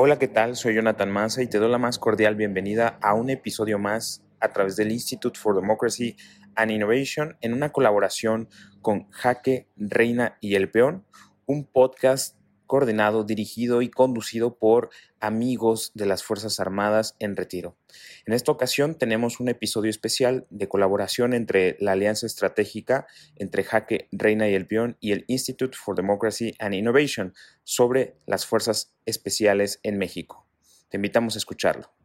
Hola, ¿qué tal? Soy Jonathan Massa y te doy la más cordial bienvenida a un episodio más a través del Institute for Democracy and Innovation en una colaboración con Jaque, Reina y El Peón, un podcast coordinado, dirigido y conducido por amigos de las Fuerzas Armadas en retiro. En esta ocasión tenemos un episodio especial de colaboración entre la Alianza Estratégica entre Jaque, Reina y El Peón y el Institute for Democracy and Innovation sobre las Fuerzas Especiales en México. Te invitamos a escucharlo.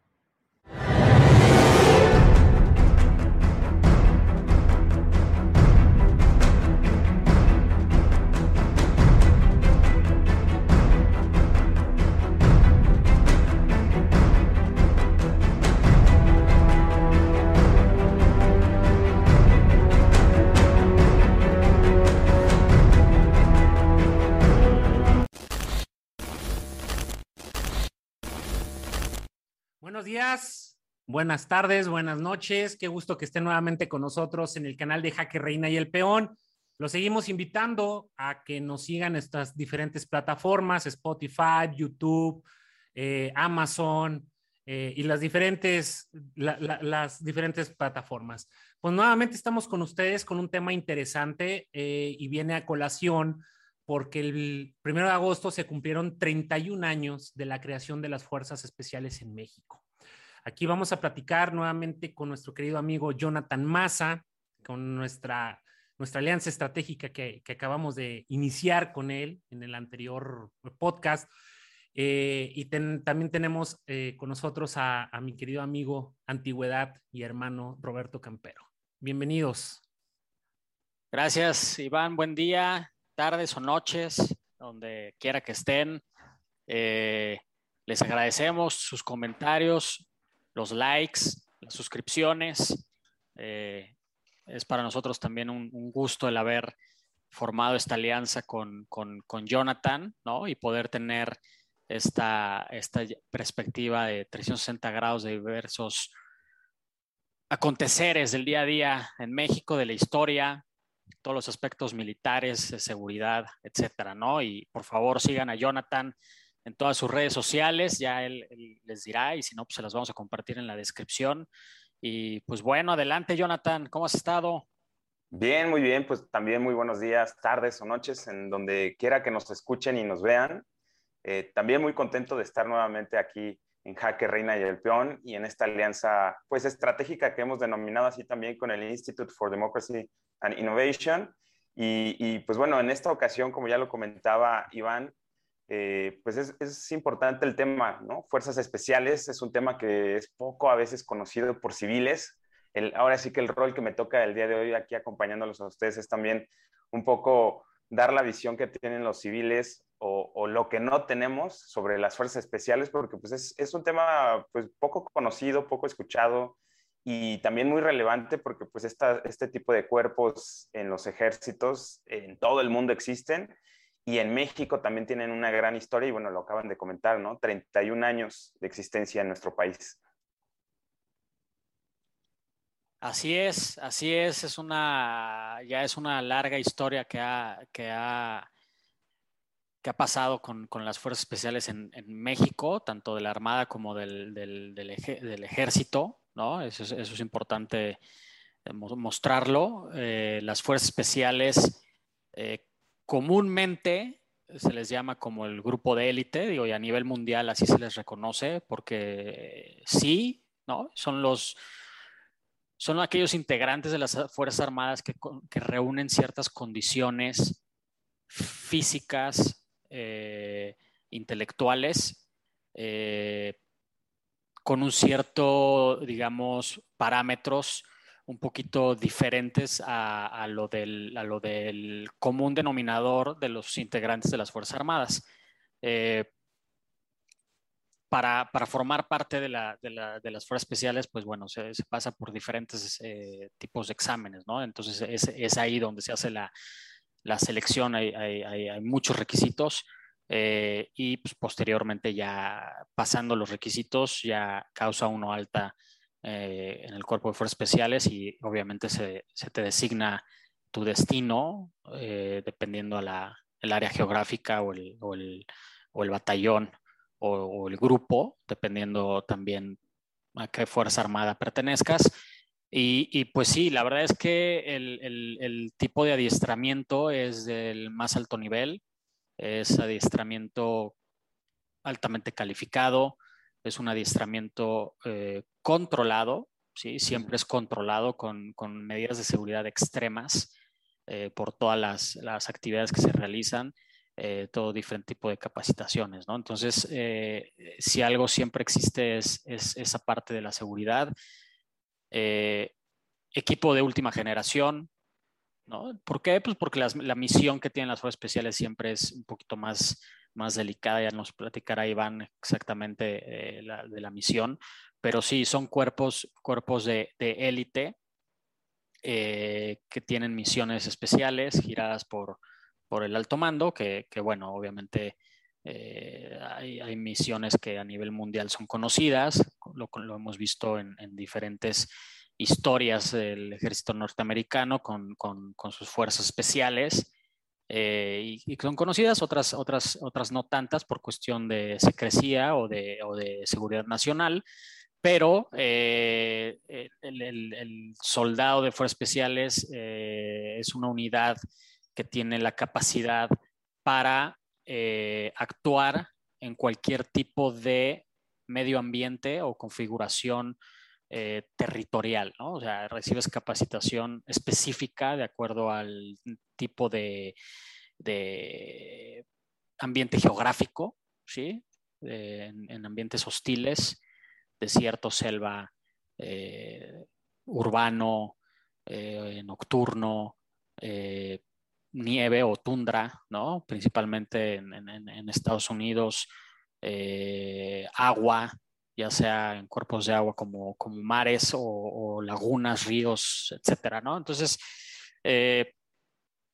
Buenas tardes, buenas noches. Qué gusto que estén nuevamente con nosotros en el canal de Jaque Reina y el Peón. Los seguimos invitando a que nos sigan estas diferentes plataformas, Spotify, YouTube, eh, Amazon eh, y las diferentes, la, la, las diferentes plataformas. Pues nuevamente estamos con ustedes con un tema interesante eh, y viene a colación porque el primero de agosto se cumplieron 31 años de la creación de las Fuerzas Especiales en México. Aquí vamos a platicar nuevamente con nuestro querido amigo Jonathan Massa, con nuestra, nuestra alianza estratégica que, que acabamos de iniciar con él en el anterior podcast. Eh, y también tenemos eh, con nosotros a, a mi querido amigo Antigüedad y hermano Roberto Campero. Bienvenidos. Gracias, Iván. Buen día tardes o noches, donde quiera que estén. Eh, les agradecemos sus comentarios, los likes, las suscripciones. Eh, es para nosotros también un, un, gusto el haber formado esta alianza con, con, con, Jonathan, ¿no? Y poder tener esta, esta perspectiva de 360 grados de diversos aconteceres del día a día en México, de la historia, todos los aspectos militares, de seguridad, etcétera, ¿no? Y por favor sigan a Jonathan en todas sus redes sociales, ya él, les dirá, y si no, pues se las vamos a compartir en la descripción. Y pues bueno, adelante, Jonathan, ¿cómo has estado? Bien, muy bien, pues también muy buenos días, tardes o noches, en donde quiera que nos escuchen y nos vean. Eh, también muy contento de estar nuevamente aquí en Jaque Reina y el Peón y en esta alianza pues estratégica que hemos denominado así también con el Institute for Democracy and Innovation. Y pues bueno, en esta ocasión, como ya lo comentaba Iván, eh, pues es, importante el tema, ¿no? Fuerzas especiales es un tema que es poco a veces conocido por civiles. Ahora sí que el rol que me toca el día de hoy aquí acompañándolos a ustedes es también un poco dar la visión que tienen los civiles o, lo que no tenemos sobre las fuerzas especiales, porque pues es, un tema pues poco conocido, poco escuchado y también muy relevante porque pues este tipo de cuerpos en los ejércitos en todo el mundo existen y en México también tienen una gran historia y bueno, lo acaban de comentar, ¿no? 31 años de existencia en nuestro país. Así es, así es, es una, ya es una larga historia que ha, que ha, que ha pasado con, con las fuerzas especiales en, México, tanto de la Armada como del, del, del, ej, del ejército, ¿no? Eso es, importante mostrarlo. Eh, las fuerzas especiales eh, comúnmente se les llama como el grupo de élite, digo, y a nivel mundial así se les reconoce, porque sí, ¿no? Son los son aquellos integrantes de las Fuerzas Armadas que, reúnen ciertas condiciones físicas, eh, intelectuales, eh, con un cierto, digamos, parámetros un poquito diferentes a, a, lo del, a, lo del, común denominador de los integrantes de las Fuerzas Armadas. Eh, para, para, formar parte de, la, de, la, de, las fuerzas especiales, pues bueno, se, pasa por diferentes eh, tipos de exámenes, ¿no? Entonces es, es, ahí donde se hace la, la selección, hay, hay, hay, muchos requisitos eh, y pues, posteriormente ya pasando los requisitos ya causa uno alta eh, en el cuerpo de fuerzas especiales y obviamente se, se te designa tu destino eh, dependiendo a la, el área geográfica o el, o el, o el batallón o, el grupo, dependiendo también a qué Fuerza Armada pertenezcas. Y, pues sí, la verdad es que el, tipo de adiestramiento es del más alto nivel, es adiestramiento altamente calificado, es un adiestramiento eh, controlado, ¿sí? siempre es controlado con, medidas de seguridad extremas eh, por todas las, actividades que se realizan, eh, todo diferente tipo de capacitaciones. ¿no? Entonces, si algo siempre existe es, esa parte de la seguridad. equipo de última generación, ¿no? ¿Por qué? Pues porque la misión que tienen las fuerzas especiales siempre es un poquito más más delicada, ya nos platicará Iván exactamente eh, de la misión, pero sí, son cuerpos, cuerpos de élite eh, que tienen misiones especiales giradas por, por el alto mando, que, bueno, obviamente eh, hay, misiones que a nivel mundial son conocidas, lo, hemos visto en, diferentes historias del ejército norteamericano con, con, sus fuerzas especiales eh, y, que son conocidas, otras, otras, otras no tantas por cuestión de secrecía o de, o de seguridad nacional, pero eh, el, soldado de fuerzas especiales eh, es una unidad que tiene la capacidad para actuar en cualquier tipo de medio ambiente o configuración territorial, ¿no? O sea, recibes capacitación específica de acuerdo al tipo de, ambiente geográfico, ¿sí? en, ambientes hostiles, desierto, selva, eh, urbano, eh, nocturno, eh, nieve o tundra, ¿no? Principalmente en, Estados Unidos, agua, ya sea en cuerpos de agua como, como mares o, lagunas, ríos, etcétera, ¿no? Entonces,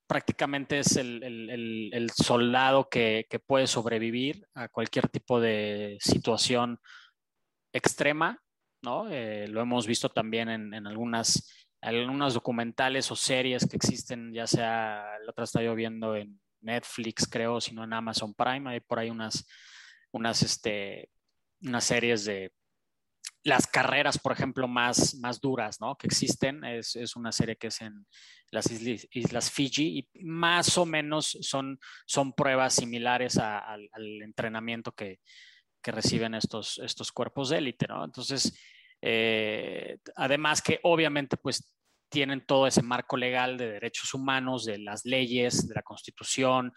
prácticamente es el, soldado que, puede sobrevivir a cualquier tipo de situación extrema, ¿no? Eh, lo hemos visto también en, algunas, algunas documentales o series que existen, ya sea, la otra está yo viendo en Netflix, creo, sino en Amazon Prime, hay por ahí unas, unas, este, unas series de las carreras, por ejemplo, más, más duras ¿no? que existen. Es, es, una serie que es en las islas, Fiji y más o menos son, son pruebas similares al entrenamiento que, que, reciben estos, estos cuerpos de élite. ¿no? Entonces, eh, además que obviamente pues tienen todo ese marco legal de derechos humanos, de las leyes, de la constitución,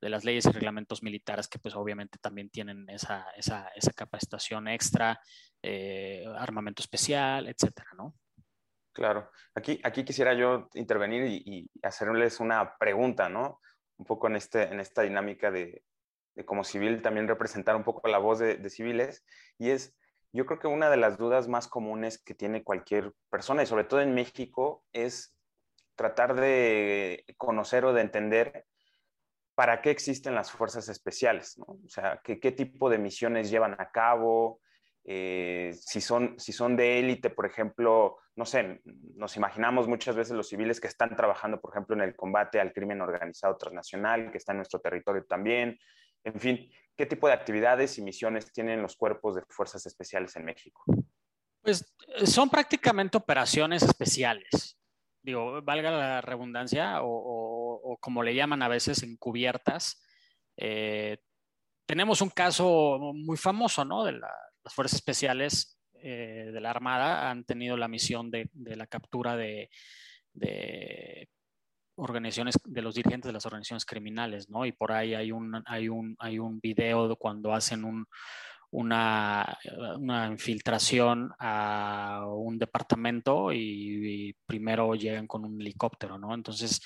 de las leyes y reglamentos militares que pues obviamente también tienen esa, esa, esa capacitación extra, eh, armamento especial, etcétera, ¿no? Claro. Aquí, aquí quisiera yo intervenir y, hacerles una pregunta, ¿no? Un poco en, este, en esta dinámica de, de como civil también representar un poco la voz de, de, civiles y es, yo creo que una de las dudas más comunes que tiene cualquier persona y sobre todo en México es tratar de conocer o de entender para qué existen las fuerzas especiales, ¿no? O sea, ¿qué, qué tipo de misiones llevan a cabo, eh, si, son, si son de élite, por ejemplo, no sé, nos imaginamos muchas veces los civiles que están trabajando, por ejemplo, en el combate al crimen organizado transnacional, que está en nuestro territorio también. En fin, ¿qué tipo de actividades y misiones tienen los cuerpos de fuerzas especiales en México? Pues eh, son prácticamente operaciones especiales. Digo, valga la redundancia, o, como le llaman a veces, encubiertas. Eh, tenemos un caso muy famoso, ¿no? De la, las fuerzas especiales eh, de la Armada han tenido la misión de, la captura de, organizaciones, de los dirigentes de las organizaciones criminales, ¿no? Y por ahí hay un, hay un, hay un video cuando hacen una, una, infiltración a un departamento y, primero llegan con un helicóptero, ¿no? Entonces,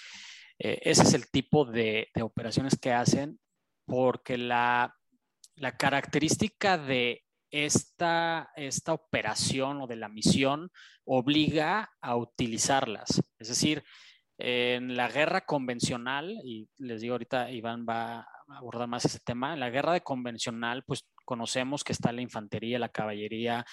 eh, ese es el tipo de, operaciones que hacen porque la, la característica de esta, esta operación o de la misión obliga a utilizarlas. Es decir, en la guerra convencional, y les digo ahorita, Iván va a abordar más ese tema, en la guerra de convencional, pues conocemos que está la infantería, la caballería,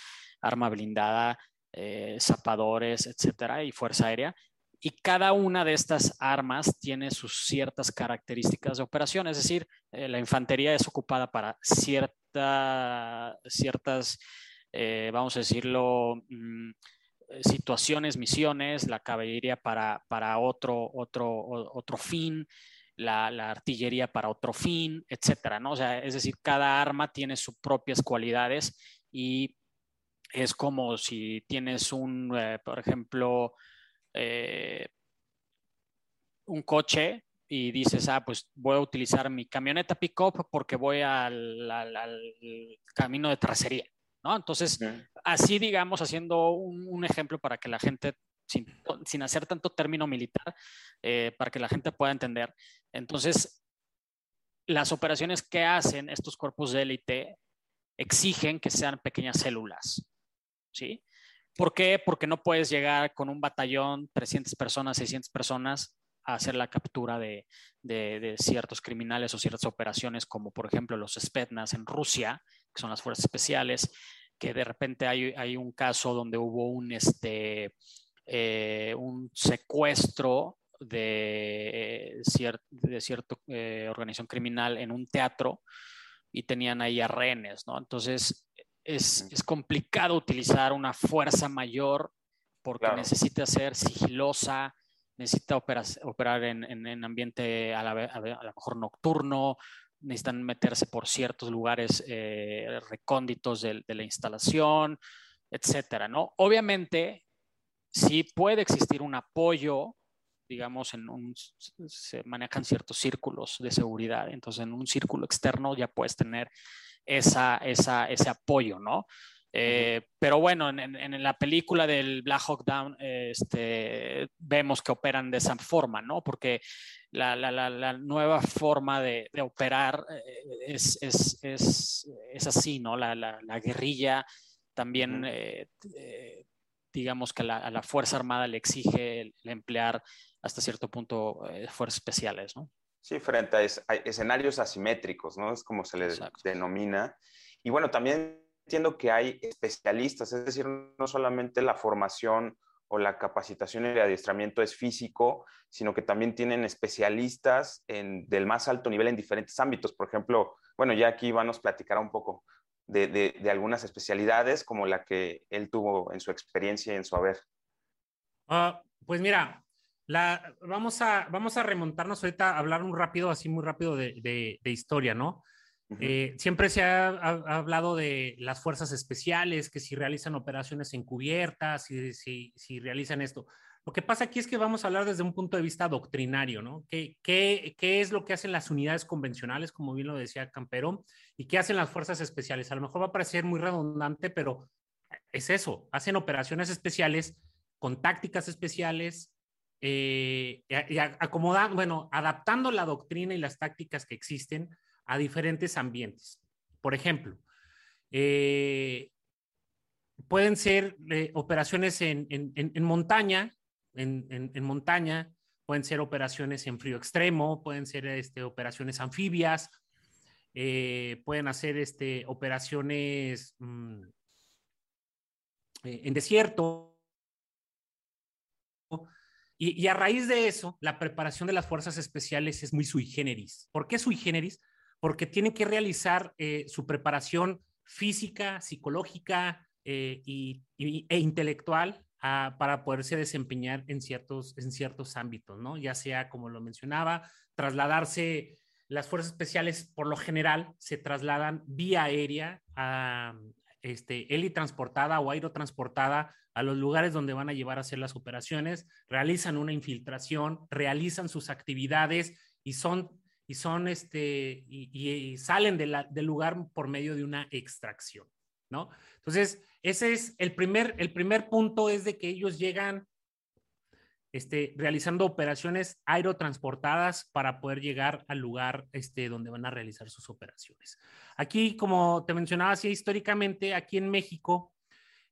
arma blindada, eh, zapadores, etcétera, y fuerza aérea. y cada una de estas armas tiene sus ciertas características de operación, es decir, eh, la infantería es ocupada para cierta, ciertas, eh, vamos a decirlo, mm, situaciones, misiones, la caballería para, para otro, otro, otro fin, la, artillería para otro fin, etcétera, ¿no? O sea, es decir, cada arma tiene sus propias cualidades y es como si tienes un, eh, por ejemplo, eh, un coche y dices, ah, pues voy a utilizar mi camioneta pick-up porque voy al, camino de tracería, ¿no? Entonces, así digamos, haciendo un, ejemplo para que la gente, sin, hacer tanto término militar, eh, para que la gente pueda entender. Entonces, las operaciones que hacen estos cuerpos de élite exigen que sean pequeñas células, ¿sí? ¿Por qué? Porque no puedes llegar con un batallón, 300 personas, 600 personas, a hacer la captura de, ciertos criminales o ciertas operaciones, como por ejemplo los Spetsnaz en Rusia, que son las fuerzas especiales, que de repente hay, un caso donde hubo un, este, eh, un secuestro de, de cierta eh, organización criminal en un teatro y tenían ahí a rehenes, ¿no? Entonces, es, complicado utilizar una fuerza mayor porque necesita ser sigilosa, necesita operar, en, ambiente a, lo mejor nocturno, necesitan meterse por ciertos lugares eh, recónditos de, la instalación, etcétera, ¿no? Obviamente, sí puede existir un apoyo, digamos, en un, se manejan ciertos círculos de seguridad, entonces en un círculo externo ya puedes tener esa, esa, ese apoyo, ¿no? Eh, pero bueno, en, la película del Black Hawk Down este, vemos que operan de esa forma, ¿no? Porque la, la, la, nueva forma de, de operar eh, es, es, es, es, así, ¿no? La, guerrilla también, eh, digamos que a la Fuerza Armada le exige el, emplear hasta cierto punto fuerzas especiales, ¿no? Sí, frente a, escenarios asimétricos, ¿no? Es como se le denomina. Y bueno, también entiendo que hay especialistas, es decir, no solamente la formación o la capacitación y el adiestramiento es físico, sino que también tienen especialistas en, del más alto nivel en diferentes ámbitos. Por ejemplo, bueno, ya aquí Iván nos platicará un poco de, de, algunas especialidades como la que él tuvo en su experiencia y en su haber. Ah, pues mira, la, vamos, a, vamos a remontarnos ahorita a hablar un rápido, así muy rápido de, de historia, ¿no? Eh, siempre se ha, hablado de las fuerzas especiales, que si realizan operaciones encubiertas, si, si, si, realizan esto. Lo que pasa aquí es que vamos a hablar desde un punto de vista doctrinario, ¿no? ¿Qué, qué, qué es lo que hacen las unidades convencionales, como bien lo decía Campero, y qué hacen las fuerzas especiales? A lo mejor va a parecer muy redundante, pero es eso, hacen operaciones especiales con tácticas especiales, eh, y acomodando, bueno, adaptando la doctrina y las tácticas que existen a diferentes ambientes. Por ejemplo, eh, pueden ser eh, operaciones en, montaña, en, montaña, pueden ser operaciones en frío extremo, pueden ser este, operaciones anfibias, eh, pueden hacer este, operaciones mm, en desierto. Y, y, a raíz de eso, la preparación de las fuerzas especiales es muy sui generis. ¿Por qué sui generis? Porque tienen que realizar eh, su preparación física, psicológica eh, y, e intelectual ah, para poderse desempeñar en ciertos, en ciertos ámbitos, ¿no? Ya sea, como lo mencionaba, trasladarse, las fuerzas especiales por lo general se trasladan vía aérea a este, transportada o aerotransportada a los lugares donde van a llevar a hacer las operaciones, realizan una infiltración, realizan sus actividades y son y son este, y, salen del lugar por medio de una extracción, ¿no? Entonces, ese es el primer, el primer punto es de que ellos llegan este, realizando operaciones aerotransportadas para poder llegar al lugar este, donde van a realizar sus operaciones. Aquí, como te mencionaba, sí, históricamente, aquí en México,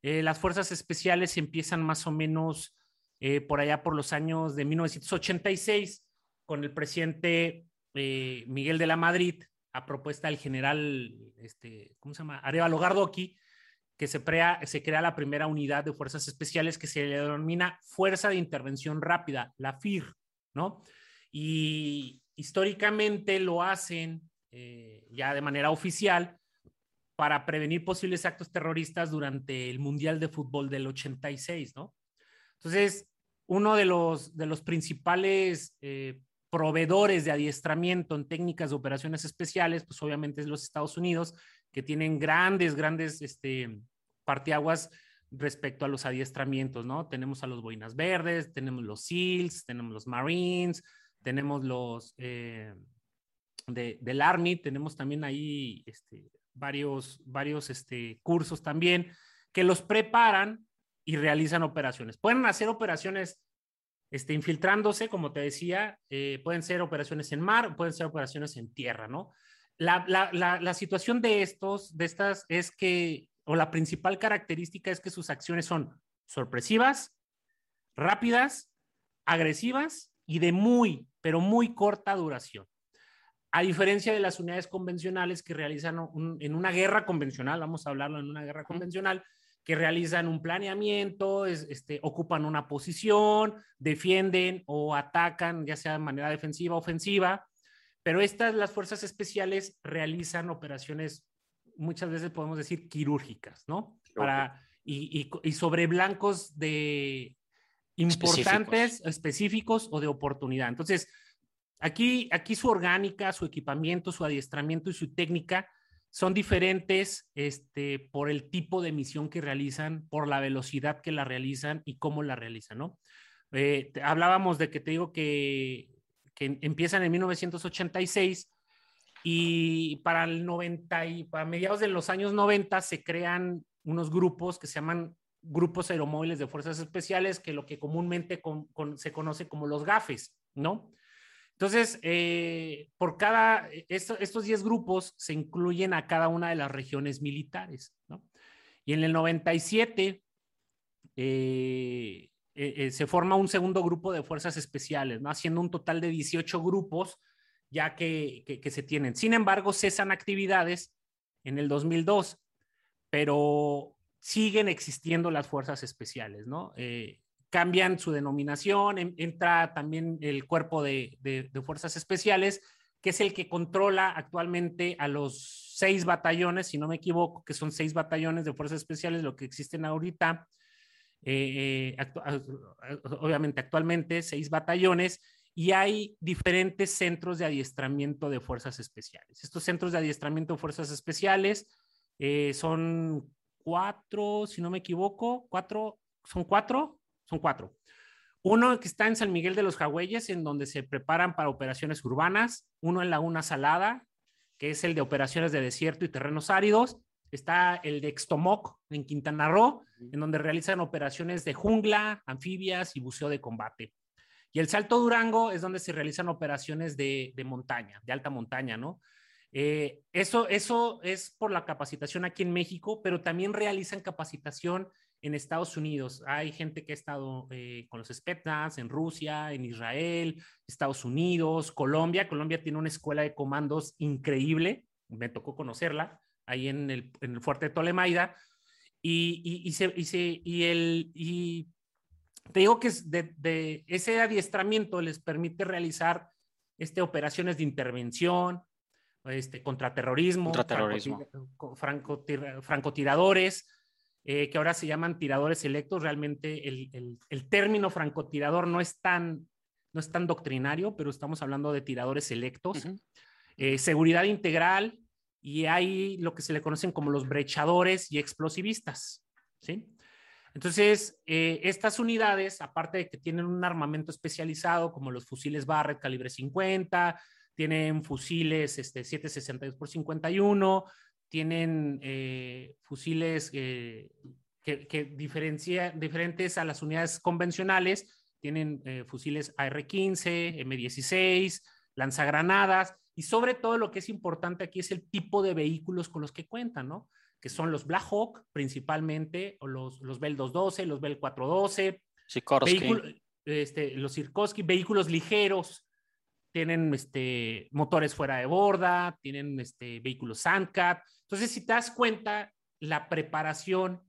eh, las fuerzas especiales empiezan más o menos eh, por allá por los años de 1986 con el presidente eh, Miguel de la Madrid, a propuesta del general, este, ¿cómo se llama? Arevalo Gardoqui, que se crea, la primera unidad de fuerzas especiales que se le denomina Fuerza de Intervención Rápida, la FIR, ¿no? Y históricamente lo hacen eh, ya de manera oficial para prevenir posibles actos terroristas durante el Mundial de Fútbol del 86, ¿no? Entonces, uno de los, de los principales eh, proveedores de adiestramiento en técnicas de operaciones especiales, pues obviamente es los Estados Unidos, que tienen grandes, grandes este, partiaguas respecto a los adiestramientos, ¿no? Tenemos a los Boinas Verdes, tenemos los SEALs, tenemos los Marines, tenemos los eh, del Army, tenemos también ahí este, varios, varios este, cursos también que los preparan y realizan operaciones. Pueden hacer operaciones este, infiltrándose, como te decía, eh, pueden ser operaciones en mar, pueden ser operaciones en tierra, ¿no? La, la, la, la, situación de estos, de estas, es que, o la principal característica es que sus acciones son sorpresivas, rápidas, agresivas y de muy, pero muy corta duración. A diferencia de las unidades convencionales que realizan en una guerra convencional, vamos a hablarlo en una guerra convencional, que realizan un planeamiento, este, ocupan una posición, defienden o atacan, ya sea de manera defensiva o ofensiva, pero estas, las fuerzas especiales, realizan operaciones, muchas veces podemos decir quirúrgicas, ¿no? Para, y, y, sobre blancos de importantes, específicos. o de oportunidad. Entonces, aquí, aquí su orgánica, su equipamiento, su adiestramiento y su técnica son diferentes este, por el tipo de misión que realizan, por la velocidad que la realizan y cómo la realizan, ¿no? Eh, hablábamos de que te digo que, que, empiezan en 1986 y para el 90 y para mediados de los años 90 se crean unos grupos que se llaman grupos aeromóviles de fuerzas especiales, que lo que comúnmente se conoce como los GAFES, ¿no? Entonces, eh, por cada, estos 10 grupos se incluyen a cada una de las regiones militares, ¿no? Y en el 97 eh, eh, se forma un segundo grupo de fuerzas especiales, ¿no? Haciendo un total de 18 grupos ya que, que, se tienen. Sin embargo, cesan actividades en el 2002, pero siguen existiendo las fuerzas especiales, ¿no? Cambian su denominación, entra también el cuerpo de, fuerzas especiales, que es el que controla actualmente a los seis batallones, si no me equivoco, que son seis batallones de fuerzas especiales, lo que existen ahorita, eh, eh, obviamente actualmente seis batallones, y hay diferentes centros de adiestramiento de fuerzas especiales. Estos centros de adiestramiento de fuerzas especiales eh, son cuatro, si no me equivoco, cuatro, son cuatro, son cuatro. Uno que está en San Miguel de los Jagüeyes, en donde se preparan para operaciones urbanas. Uno en Laguna Salada, que es el de operaciones de desierto y terrenos áridos. Está el de Extomoc, en Quintana Roo, en donde realizan operaciones de jungla, anfibias y buceo de combate. Y el Salto Durango es donde se realizan operaciones de, montaña, de alta montaña, ¿no? Eh, eso, eso es por la capacitación aquí en México, pero también realizan capacitación en Estados Unidos. Hay gente que ha estado eh, con los Spetsnaz en Rusia, en Israel, Estados Unidos, Colombia. Colombia tiene una escuela de comandos increíble. Me tocó conocerla ahí en el, en el fuerte de Tolemaida. Y, y, y, se, y, se, y, el, y te digo que de, de ese adiestramiento les permite realizar este, operaciones de intervención, este, contraterrorismo, contraterrorismo. francotiradores, eh, que ahora se llaman tiradores selectos. Realmente el, el, término francotirador no es, tan, no es tan doctrinario, pero estamos hablando de tiradores selectos. Eh, seguridad integral y hay lo que se le conocen como los brechadores y explosivistas. ¿sí? Entonces, eh, estas unidades, aparte de que tienen un armamento especializado como los fusiles Barrett calibre 50, tienen fusiles este, 762 por 51, tienen eh, fusiles eh, que, diferencia, diferentes a las unidades convencionales, tienen eh, fusiles AR-15, M16, lanzagranadas, y sobre todo lo que es importante aquí es el tipo de vehículos con los que cuentan, ¿no? Que son los Black Hawk principalmente, o los, los Bell 212, los Bell 412, este, los Sikorsky, vehículos ligeros, tienen este, motores fuera de borda, tienen este, vehículos Sandcat. Entonces, si te das cuenta, la preparación,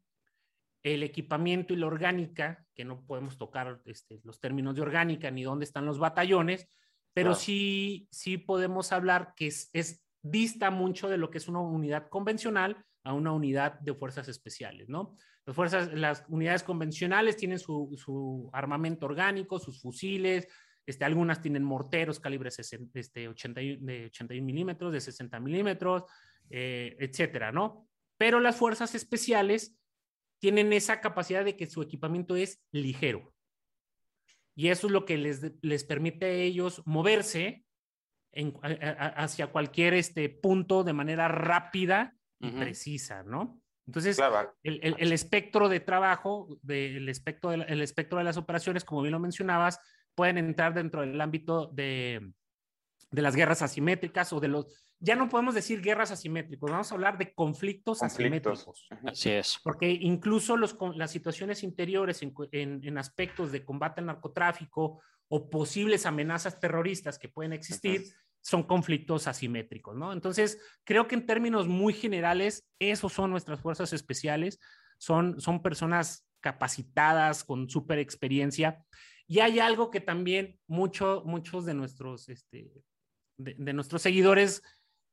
el equipamiento y la orgánica, que no podemos tocar este, los términos de orgánica ni dónde están los batallones, pero sí, sí podemos hablar que es, es, dista mucho de lo que es una unidad convencional a una unidad de fuerzas especiales, ¿no? Las, fuerzas, las unidades convencionales tienen su, su armamento orgánico, sus fusiles, este, algunas tienen morteros calibre este, 80, de 81 milímetros, de 60 milímetros, eh, etcétera, ¿no? Pero las fuerzas especiales tienen esa capacidad de que su equipamiento es ligero. Y eso es lo que les, les permite a ellos moverse en, hacia cualquier este, punto de manera rápida y precisa, ¿no? Entonces, el, el, el, espectro de trabajo, de, el, espectro de, el espectro de las operaciones, como bien lo mencionabas, pueden entrar dentro del ámbito de, de las guerras asimétricas o de los, ya no podemos decir guerras asimétricas, vamos a hablar de conflictos, asimétricos. Así es. Porque incluso los, las situaciones interiores en, en, aspectos de combate al narcotráfico o posibles amenazas terroristas que pueden existir, son conflictos asimétricos, ¿no? Entonces, creo que en términos muy generales, esos son nuestras fuerzas especiales, son, son personas capacitadas, con súper experiencia. Y hay algo que también mucho, muchos de nuestros, este, de, nuestros seguidores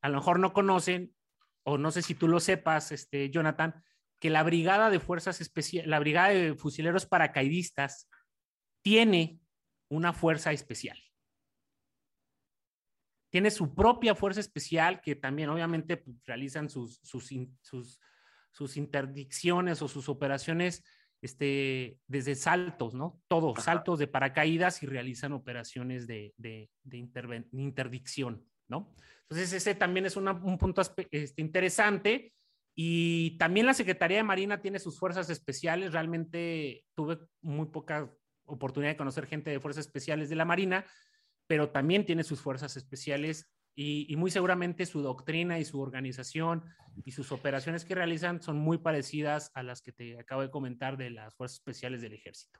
a lo mejor no conocen, o no sé si tú lo sepas, este, Jonathan, que la Brigada de Fuerzas Especiales, la Brigada de Fusileros Paracaidistas tiene una fuerza especial. Tiene su propia fuerza especial que también obviamente pues, realizan sus, sus, sus, sus interdicciones o sus operaciones este, desde saltos, ¿no? Todos, saltos de paracaídas y realizan operaciones de, de, interdicción, ¿no? Entonces, ese también es un punto este, interesante. Y también la Secretaría de Marina tiene sus fuerzas especiales. Realmente tuve muy poca oportunidad de conocer gente de fuerzas especiales de la Marina, pero también tiene sus fuerzas especiales y, muy seguramente su doctrina y su organización y sus operaciones que realizan son muy parecidas a las que te acabo de comentar de las fuerzas especiales del ejército.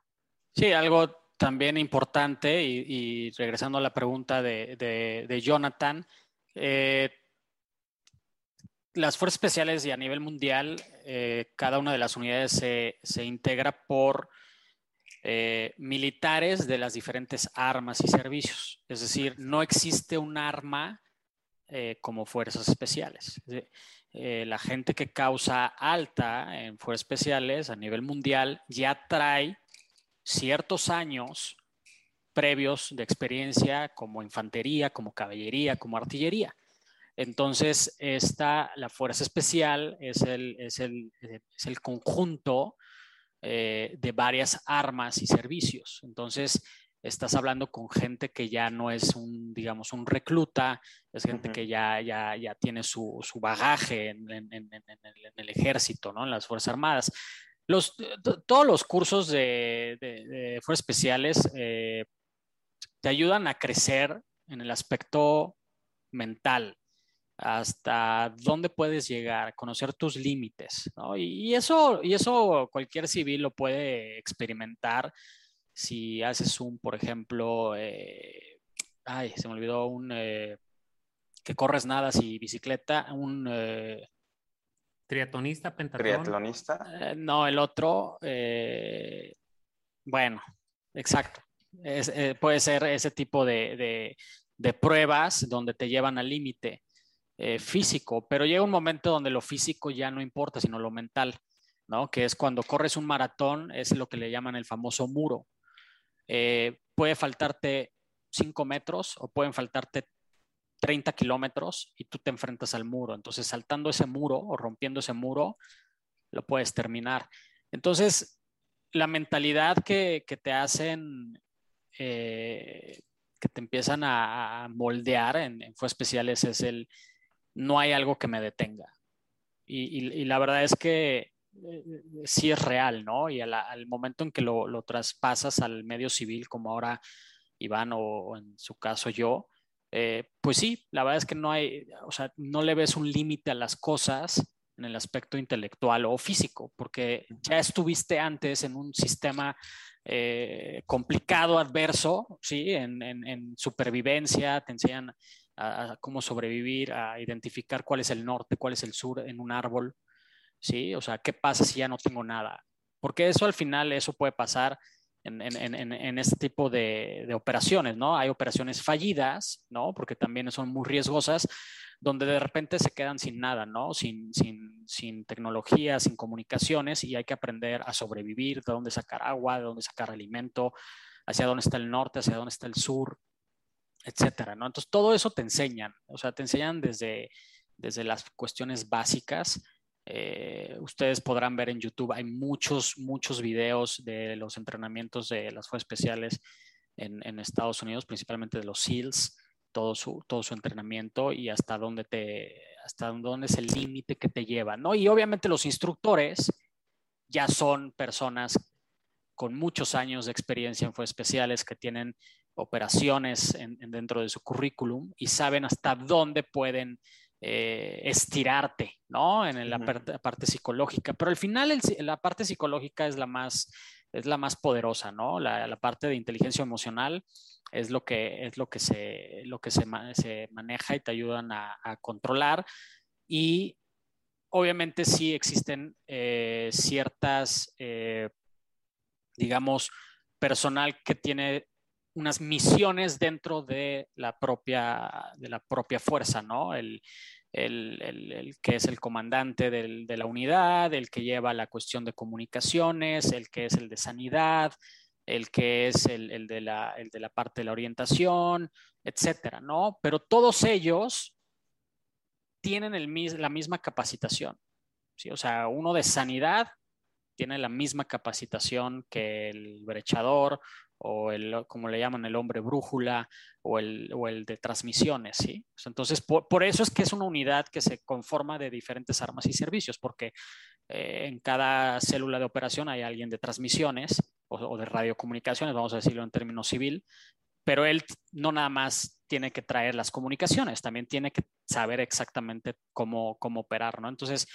Sí, algo también importante y, regresando a la pregunta de, Jonathan, eh, las fuerzas especiales y a nivel mundial, eh, cada una de las unidades se, integra por eh, militares de las diferentes armas y servicios. Es decir, no existe un arma eh, como fuerzas especiales. Eh, la gente que causa alta en fuerzas especiales a nivel mundial ya trae ciertos años previos de experiencia como infantería, como caballería, como artillería. Entonces, esta, la fuerza especial es el, es el, es el conjunto eh, de varias armas y servicios. Entonces, estás hablando con gente que ya no es un, digamos, un recluta, es gente que ya, ya, ya tiene su, su bagaje en, en, en, el ejército, ¿no? En las Fuerzas Armadas. Los, todos los cursos de, de, Fuerzas Especiales eh, te ayudan a crecer en el aspecto mental, hasta dónde puedes llegar, conocer tus límites, ¿no? y, eso, y eso cualquier civil lo puede experimentar si haces un, por ejemplo, eh, ay, se me olvidó un, eh, que corres nada y bicicleta, un... Eh, triatlonista, Triatlonista. no, el otro, bueno, exacto. puede ser ese tipo de, de, pruebas donde te llevan al límite físico, pero llega un momento donde lo físico ya no importa, sino lo mental, ¿no? Que es cuando corres un maratón, es lo que le llaman el famoso muro. Eh, puede faltarte 5 metros o pueden faltarte 30 kilómetros y tú te enfrentas al muro. Entonces, saltando ese muro o rompiendo ese muro, lo puedes terminar. Entonces, la mentalidad que, te hacen, eh, que te empiezan a, moldear en, en Fue Especiales es el, no hay algo que me detenga. y la verdad es que eh, sí es real, ¿no? Y al, momento en que lo, traspasas al medio civil, como ahora Iván o, en su caso yo, eh, pues sí, la verdad es que no hay, o sea, no le ves un límite a las cosas en el aspecto intelectual o físico, porque ya estuviste antes en un sistema eh, complicado, adverso, ¿sí? En, supervivencia, te enseñan a, cómo sobrevivir, a identificar cuál es el norte, cuál es el sur en un árbol, ¿sí? O sea, ¿qué pasa si ya no tengo nada? Porque eso al final, eso puede pasar en, en, este tipo de, de, operaciones, ¿no? Hay operaciones fallidas, ¿no? Porque también son muy riesgosas, donde de repente se quedan sin nada, ¿no? Sin, sin, sin tecnología, sin comunicaciones y hay que aprender a sobrevivir, de dónde sacar agua, de dónde sacar alimento, hacia dónde está el norte, hacia dónde está el sur, etcétera, ¿no? Entonces, todo eso te enseñan, o sea, te enseñan desde, desde las cuestiones básicas. Eh, ustedes podrán ver en YouTube, hay muchos, muchos videos de los entrenamientos de las fuerzas especiales en, Estados Unidos, principalmente de los SEALs, todo su, todo su entrenamiento y hasta dónde, te, hasta dónde es el límite que te lleva, ¿no? Y obviamente los instructores ya son personas con muchos años de experiencia en fuerzas especiales que tienen operaciones en, dentro de su currículum y saben hasta dónde pueden eh, estirarte, ¿no? En la, parte, psicológica. Pero al final la parte psicológica es la más, es la más poderosa, ¿no? La, parte de inteligencia emocional es lo que, es lo que, se, lo que se, se maneja y te ayudan a, controlar. Y obviamente sí existen eh, ciertas, eh, digamos, personal que tiene unas misiones dentro de la propia, de la propia fuerza, ¿no? El, el, el, que es el comandante del, de la unidad, el que lleva la cuestión de comunicaciones, el que es el de sanidad, el que es el, de, la, el de la parte de la orientación, etcétera, ¿no? Pero todos ellos tienen el, la misma capacitación, ¿sí? O sea, uno de sanidad tiene la misma capacitación que el brechador o el, como le llaman, el hombre brújula o el, o el de transmisiones, ¿sí? Entonces, por, eso es que es una unidad que se conforma de diferentes armas y servicios, porque eh, en cada célula de operación hay alguien de transmisiones o, de radiocomunicaciones, vamos a decirlo en términos civil, pero él no nada más tiene que traer las comunicaciones, también tiene que saber exactamente cómo, cómo operar, ¿no? Entonces,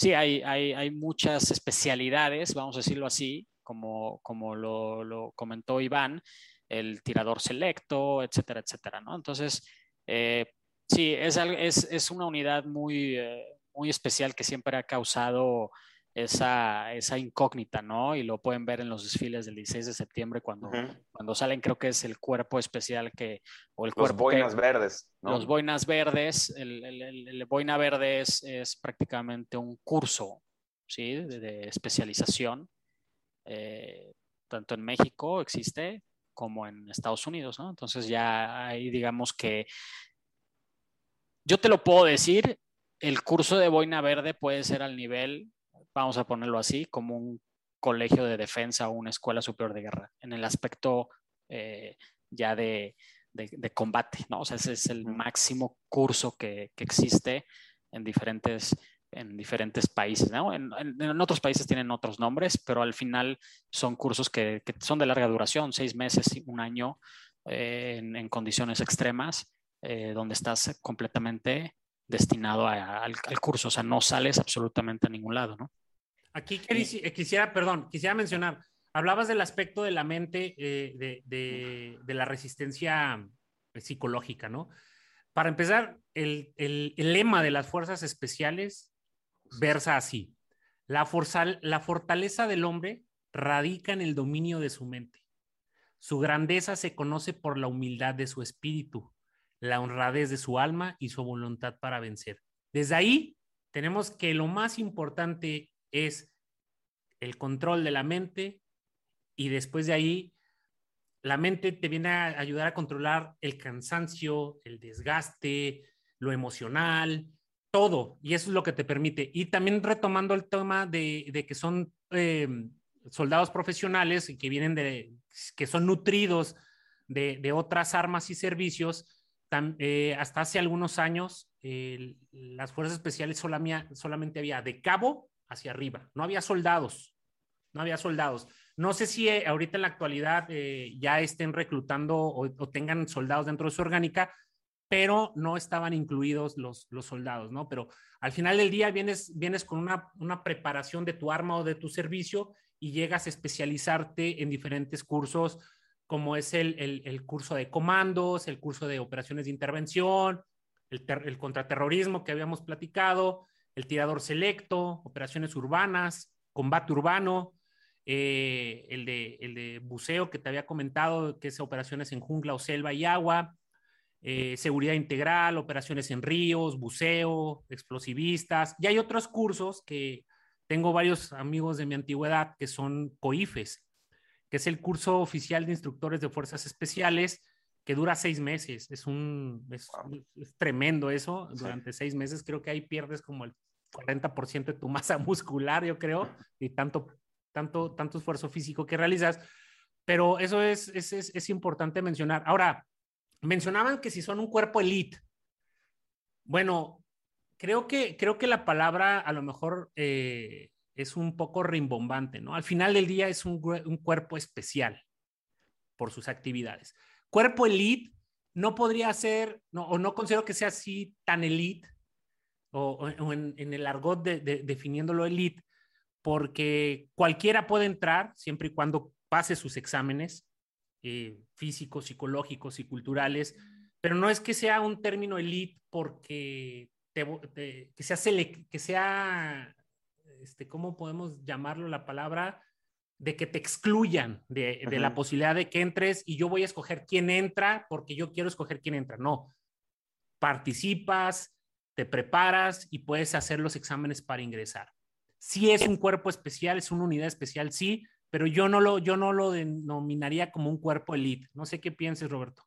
sí, hay, hay, hay muchas especialidades, vamos a decirlo así, como, lo, comentó Iván, el tirador selecto, etcétera, etcétera, ¿no? Entonces, eh, sí, es, es, una unidad muy, eh, muy especial que siempre ha causado esa, esa, incógnita, ¿no? Y lo pueden ver en los desfiles del 16 de septiembre cuando, cuando salen, creo que es el cuerpo especial que... O el los boinas verdes. Los boinas verdes, el, el, boina verde es, prácticamente un curso, ¿sí? de especialización eh, tanto en México existe como en Estados Unidos, ¿no? Entonces ya ahí digamos que yo te lo puedo decir, el curso de boina verde puede ser al nivel, vamos a ponerlo así, como un colegio de defensa o una escuela superior de guerra, en el aspecto eh, ya de, combate, ¿no? O sea, ese es el máximo curso que, que existe en diferentes en diferentes países. ¿no? En, otros países tienen otros nombres, pero al final son cursos que, son de larga duración, seis meses, un año, eh, en, condiciones extremas, eh, donde estás completamente destinado al, curso, o sea, no sales absolutamente a ningún lado. ¿no? Aquí eh, quisiera, perdón, quisiera mencionar, hablabas del aspecto de la mente, de, de, la resistencia psicológica, ¿no? Para empezar, el, el, el, lema de las fuerzas especiales versa así. La, la fortaleza del hombre radica en el dominio de su mente. Su grandeza se conoce por la humildad de su espíritu, la honradez de su alma y su voluntad para vencer. Desde ahí tenemos que lo más importante es el control de la mente y después de ahí la mente te viene a ayudar a controlar el cansancio, el desgaste, lo emocional, todo, y eso es lo que te permite. Y también retomando el tema de, que son eh, soldados profesionales y que vienen de, que son nutridos de, otras armas y servicios, eh, hasta hace algunos años las fuerzas especiales solamente había de cabo hacia arriba, no había soldados, no había soldados. No sé si eh, ahorita en la actualidad ya estén reclutando o, tengan soldados dentro de su orgánica, pero no estaban incluidos los, los soldados, ¿no? Pero al final del día vienes, vienes con una, una preparación de tu arma o de tu servicio y llegas a especializarte en diferentes cursos, como es el, el, el curso de comandos, el curso de operaciones de intervención, el, el, contraterrorismo que habíamos platicado, el tirador selecto, operaciones urbanas, combate urbano, eh, el, de, el de buceo que te había comentado, que es operaciones en jungla o selva y agua, eh, seguridad integral, operaciones en ríos, buceo, explosivistas. Y hay otros cursos que tengo varios amigos de mi antigüedad que son COIFES, que es el curso oficial de instructores de fuerzas especiales que dura seis meses. Es un es, tremendo eso. Durante seis meses creo que ahí pierdes como el 40% de tu masa muscular, yo creo, y tanto, tanto, tanto esfuerzo físico que realizas. Pero eso es, es, es, es importante mencionar. Ahora, mencionaban que si son un cuerpo elite. Bueno, creo que, creo que la palabra a lo mejor eh, es un poco rimbombante, ¿no? Al final del día es un, un, cuerpo especial por sus actividades. Cuerpo elite no podría ser, no, o no considero que sea así tan elite, o, en, el argot de, de, definiéndolo elite, porque cualquiera puede entrar siempre y cuando pase sus exámenes eh, físicos, psicológicos y culturales, pero no es que sea un término elite porque te, que sea, que sea este, ¿cómo podemos llamarlo la palabra? De que te excluyan de, de la posibilidad de que entres y yo voy a escoger quién entra porque yo quiero escoger quién entra. No, participas, te preparas y puedes hacer los exámenes para ingresar. Si es un cuerpo especial, es una unidad especial, sí, pero yo no lo, yo no lo denominaría como un cuerpo elite. No sé qué pienses, Roberto.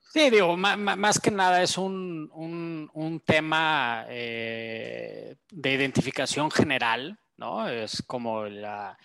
Sí, digo, más, más que nada es un, un, un tema eh, de identificación general, ¿no? Es como la,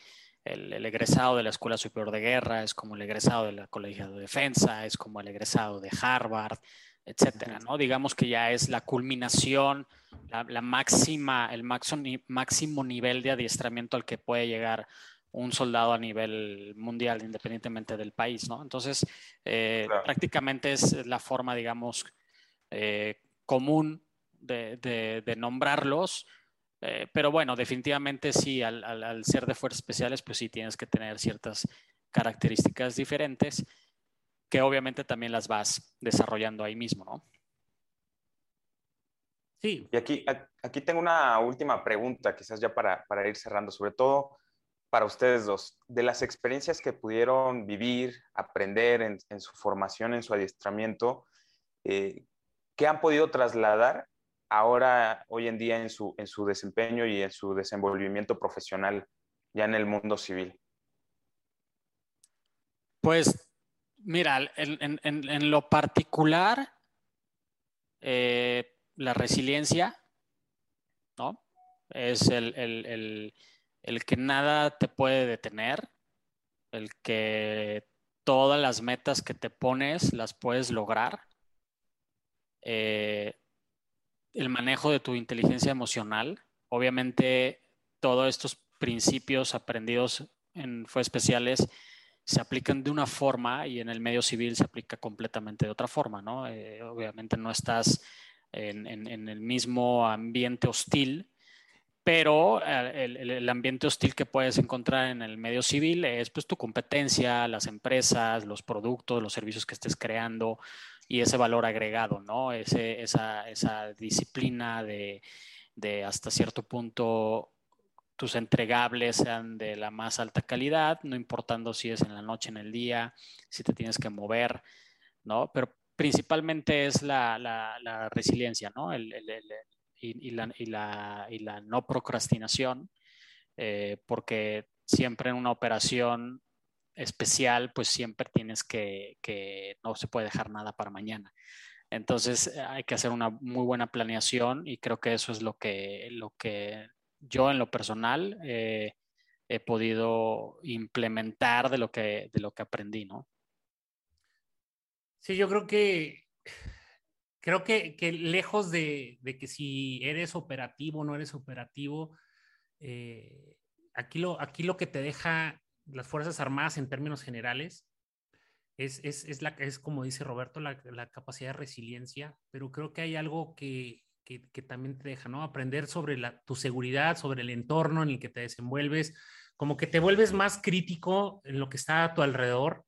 el, el, egresado de la Escuela Superior de Guerra, es como el egresado de la Colegio de Defensa, es como el egresado de Harvard, etcétera, ¿no? Digamos que ya es la culminación, la, la máxima, el máximo, máximo nivel de adiestramiento al que puede llegar un soldado a nivel mundial, independientemente del país, ¿no? Entonces, eh, claro. prácticamente es la forma, digamos, eh, común de, de, de nombrarlos, eh, pero bueno, definitivamente sí, al, al, al, ser de fuerzas especiales, pues sí tienes que tener ciertas características diferentes que obviamente también las vas desarrollando ahí mismo, ¿no? Sí. Y aquí, aquí tengo una última pregunta, quizás ya para, para ir cerrando, sobre todo para ustedes dos, de las experiencias que pudieron vivir, aprender en, en su formación, en su adiestramiento, eh, ¿qué han podido trasladar ahora, hoy en día, en su, en su desempeño y en su desenvolvimiento profesional ya en el mundo civil? Pues, mira, en, en, lo particular, eh, la resiliencia, ¿no? Es el, el el que nada te puede detener, el que todas las metas que te pones las puedes lograr, eh, el manejo de tu inteligencia emocional, obviamente todos estos principios aprendidos en fue especiales se aplican de una forma y en el medio civil se aplica completamente de otra forma, ¿no? Eh, obviamente no estás en, el mismo ambiente hostil pero eh, el, el, ambiente hostil que puedes encontrar en el medio civil es pues tu competencia, las empresas, los productos, los servicios que estés creando y ese valor agregado, ¿no? Ese, esa, esa disciplina de, de hasta cierto punto tus entregables sean de la más alta calidad, no importando si es en la noche, en el día, si te tienes que mover, ¿no? Pero principalmente es la, la, la resiliencia, ¿no? El, el, y, la, no procrastinación, eh, porque siempre en una operación especial, pues siempre tienes que, que, no se puede dejar nada para mañana. Entonces eh, hay que hacer una muy buena planeación y creo que eso es lo que, lo que yo en lo personal eh, he podido implementar de lo que, de lo que aprendí, ¿no? Sí, yo creo que creo que, que lejos de, de, que si eres operativo o no eres operativo, eh, aquí, lo, aquí lo que te deja las Fuerzas Armadas en términos generales es, es, es, la, es como dice Roberto, la, la, capacidad de resiliencia, pero creo que hay algo que, que, que también te deja, ¿no? Aprender sobre la, tu seguridad, sobre el entorno en el que te desenvuelves, como que te vuelves más crítico en lo que está a tu alrededor.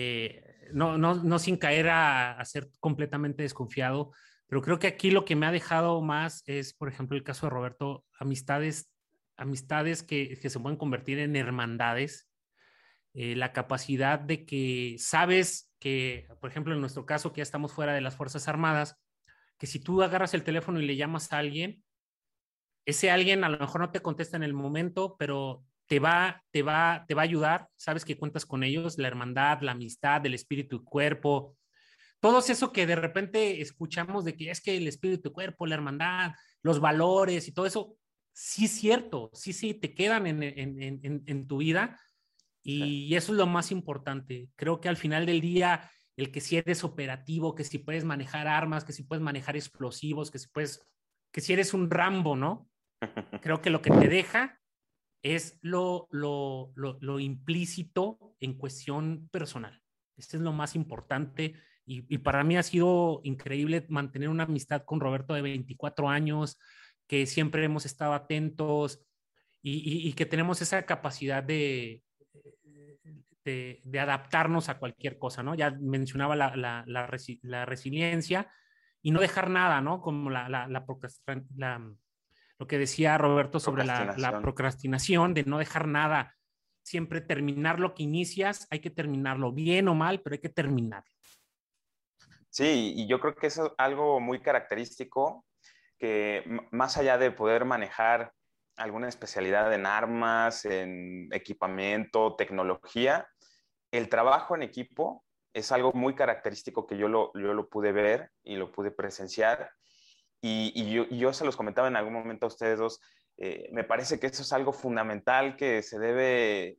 Eh, no, no, sin caer a, a, ser completamente desconfiado, Pero creo que aquí lo que me ha dejado más es, por ejemplo, el caso de Roberto, amistades, amistades que, que se pueden convertir en hermandades, eh, la capacidad de que sabes que, por ejemplo, en nuestro caso, que ya estamos fuera de las Fuerzas Armadas, que si tú agarras el teléfono y le llamas a alguien, ese alguien a lo mejor no te contesta en el momento, pero te va, te va, te va a ayudar, sabes que cuentas con ellos, la hermandad, la amistad, el espíritu y cuerpo, todo eso que de repente escuchamos de que es que el espíritu y cuerpo, la hermandad, los valores y todo eso, sí es cierto, sí, sí, te quedan en, en, en, en tu vida y eso es lo más importante. Creo que al final del día, el que si eres operativo, que si puedes manejar armas, que si puedes manejar explosivos, que si puedes, que si eres un Rambo, ¿no? Creo que lo que te deja es lo, lo, lo, implícito en cuestión personal. Este es lo más importante y, y, para mí ha sido increíble mantener una amistad con Roberto de 24 años, que siempre hemos estado atentos y, y, que tenemos esa capacidad de, de, adaptarnos a cualquier cosa, ¿no? Ya mencionaba la, la, la, la resiliencia y no dejar nada, ¿no? Como la, la, la, lo que decía Roberto sobre la, la, procrastinación, de no dejar nada, siempre terminar lo que inicias, hay que terminarlo bien o mal, pero hay que terminarlo. Sí, y yo creo que eso es algo muy característico, que más allá de poder manejar alguna especialidad en armas, en equipamiento, tecnología, el trabajo en equipo es algo muy característico que yo lo, yo lo pude ver y lo pude presenciar y, yo, se los comentaba en algún momento a ustedes dos, eh, me parece que eso es algo fundamental que se debe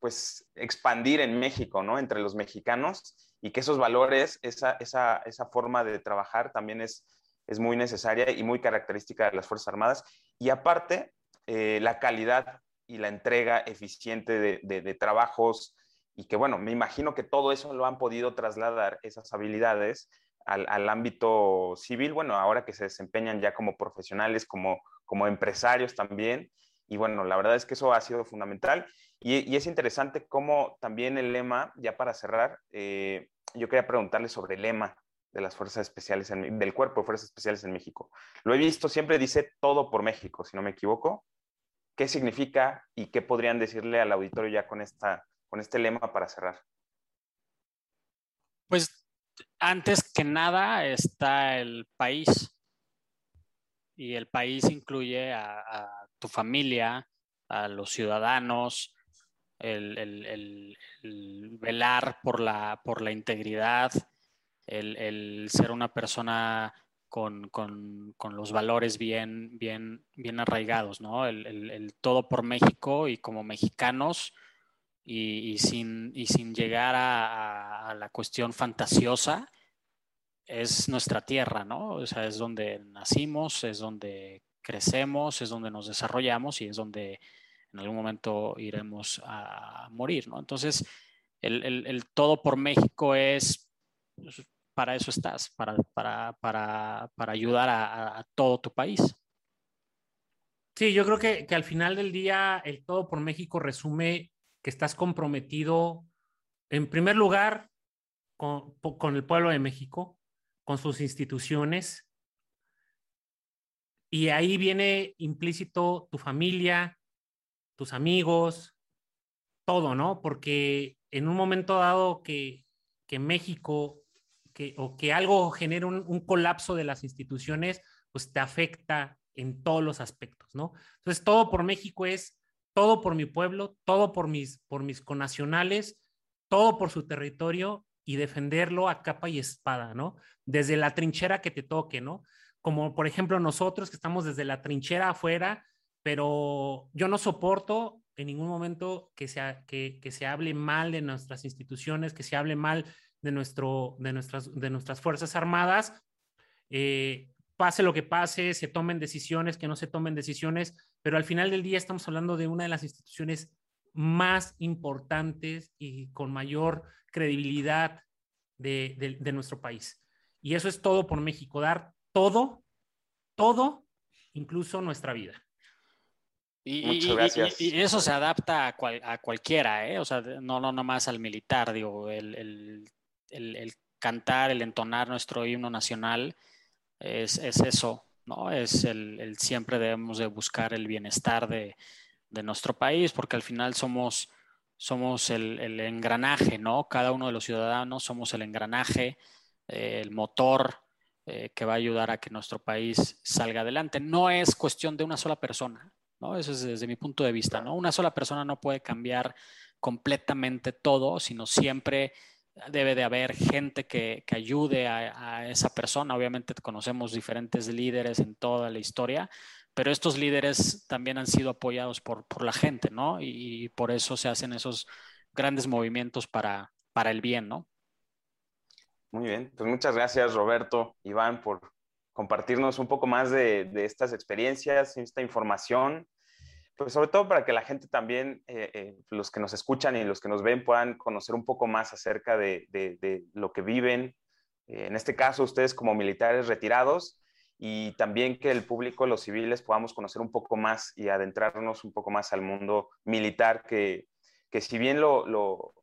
pues expandir en México, ¿no? Entre los mexicanos y que esos valores, esa, esa, esa forma de trabajar también es, es muy necesaria y muy característica de las Fuerzas Armadas. Y aparte, eh, la calidad y la entrega eficiente de, de, trabajos y que, bueno, me imagino que todo eso lo han podido trasladar, esas habilidades, al, ámbito civil, bueno, ahora que se desempeñan ya como profesionales, como, como empresarios también. Y bueno, la verdad es que eso ha sido fundamental. Y, es interesante cómo también el lema, ya para cerrar, eh, yo quería preguntarle sobre el lema de las Fuerzas Especiales, del Cuerpo de Fuerzas Especiales en México. Lo he visto, siempre dice todo por México, si no me equivoco. ¿Qué significa y qué podrían decirle al auditorio ya con, esta, con este lema para cerrar? Antes que nada está el país. Y el país incluye a, tu familia, a los ciudadanos, el, velar por la, por la integridad, el, ser una persona con, los valores bien, bien, bien arraigados, ¿no? El, todo por México y como mexicanos y, sin, y sin, llegar a, la cuestión fantasiosa, es nuestra tierra, ¿no? O sea, es donde nacimos, es donde crecemos, es donde nos desarrollamos y es donde en algún momento iremos a morir, ¿no? Entonces, el, el, el todo por México es, pues, para eso estás, para, para, para, para ayudar a, a, todo tu país. Sí, yo creo que, que al final del día el todo por México resume estás comprometido, en primer lugar, con, el pueblo de México, con sus instituciones, y ahí viene implícito tu familia, tus amigos, todo, ¿no? Porque en un momento dado que, que México que, o que algo genera un, un, colapso de las instituciones, pues te afecta en todos los aspectos, ¿no? Entonces, todo por México es todo por mi pueblo, todo por mis, por mis conacionales, todo por su territorio y defenderlo a capa y espada, ¿no? Desde la trinchera que te toque, ¿no? Como por ejemplo nosotros que estamos desde la trinchera afuera, pero yo no soporto en ningún momento que se, que, que se hable mal de nuestras instituciones, que se hable mal de, nuestro, de, nuestras, de nuestras Fuerzas Armadas. Eh, pase lo que pase, se tomen decisiones, que no se tomen decisiones, pero al final del día estamos hablando de una de las instituciones más importantes y con mayor credibilidad de, de, de nuestro país. Y eso es todo por México, dar todo, todo, incluso nuestra vida. Y, Muchas gracias. Y, y, eso se adapta a, cual, a, cualquiera, ¿eh? O sea, no, no nomás al militar, digo, el, el, el, el, cantar, el entonar nuestro himno nacional es, eso, ¿no? Es el, siempre debemos de buscar el bienestar de, nuestro país, porque al final somos, somos el, engranaje, ¿no? Cada uno de los ciudadanos somos el engranaje, eh, el motor eh, que va a ayudar a que nuestro país salga adelante. No es cuestión de una sola persona, ¿no? Eso es desde mi punto de vista, ¿no? Una sola persona no puede cambiar completamente todo, sino siempre debe de haber gente que, ayude a, esa persona. Obviamente conocemos diferentes líderes en toda la historia, pero estos líderes también han sido apoyados por, la gente, ¿no? Y, por eso se hacen esos grandes movimientos para, para el bien, ¿no? Muy bien, pues muchas gracias Roberto, Iván, por compartirnos un poco más de, de estas experiencias, esta información pues sobre todo para que la gente también, eh, eh, los que nos escuchan y los que nos ven, puedan conocer un poco más acerca de, lo que viven, eh, en este caso ustedes como militares retirados, y también que el público, los civiles, podamos conocer un poco más y adentrarnos un poco más al mundo militar, que, que si bien lo, lo,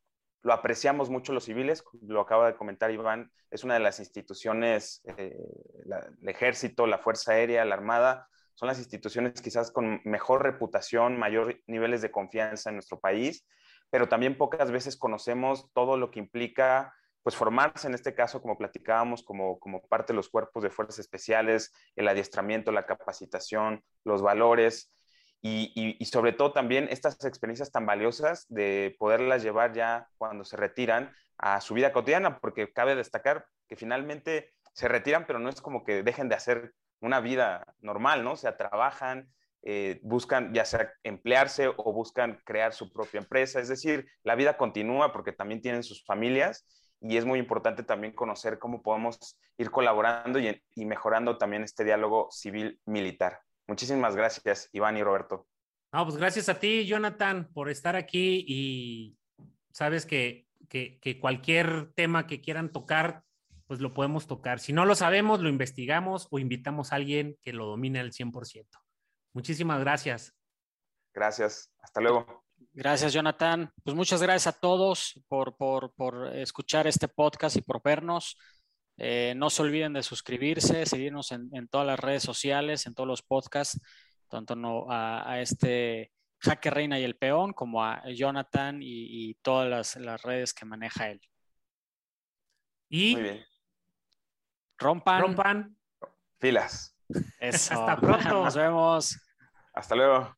lo, apreciamos mucho los civiles, lo acaba de comentar Iván, es una de las instituciones, el ejército, la Fuerza Aérea, la Armada, son las instituciones quizás con mejor reputación, mayor niveles de confianza en nuestro país, pero también pocas veces conocemos todo lo que implica pues formarse en este caso, como platicábamos, como, como parte de los cuerpos de fuerzas especiales, el adiestramiento, la capacitación, los valores y, y, sobre todo también estas experiencias tan valiosas de poderlas llevar ya cuando se retiran a su vida cotidiana, porque cabe destacar que finalmente se retiran, pero no es como que dejen de hacer una vida normal, ¿no? O sea, trabajan, eh, buscan ya sea emplearse o buscan crear su propia empresa. Es decir, la vida continúa porque también tienen sus familias y es muy importante también conocer cómo podemos ir colaborando y, mejorando también este diálogo civil-militar. Muchísimas gracias, Iván y Roberto. No, pues gracias a ti, Jonathan, por estar aquí y sabes que, que, que cualquier tema que quieran tocar, pues lo podemos tocar. Si no lo sabemos, lo investigamos o invitamos a alguien que lo domine al 100%. Muchísimas gracias. Gracias. Hasta luego. Gracias, Jonathan. Pues muchas gracias a todos por, escuchar este podcast y por vernos. Eh, no se olviden de suscribirse, seguirnos en, todas las redes sociales, en todos los podcasts, tanto no, a, este Jaque Reina y el Peón, como a Jonathan y, todas las, las, redes que maneja él. Y Muy bien. Rompan. Rompan. Filas. Eso. Hasta pronto. Nos vemos. Hasta luego.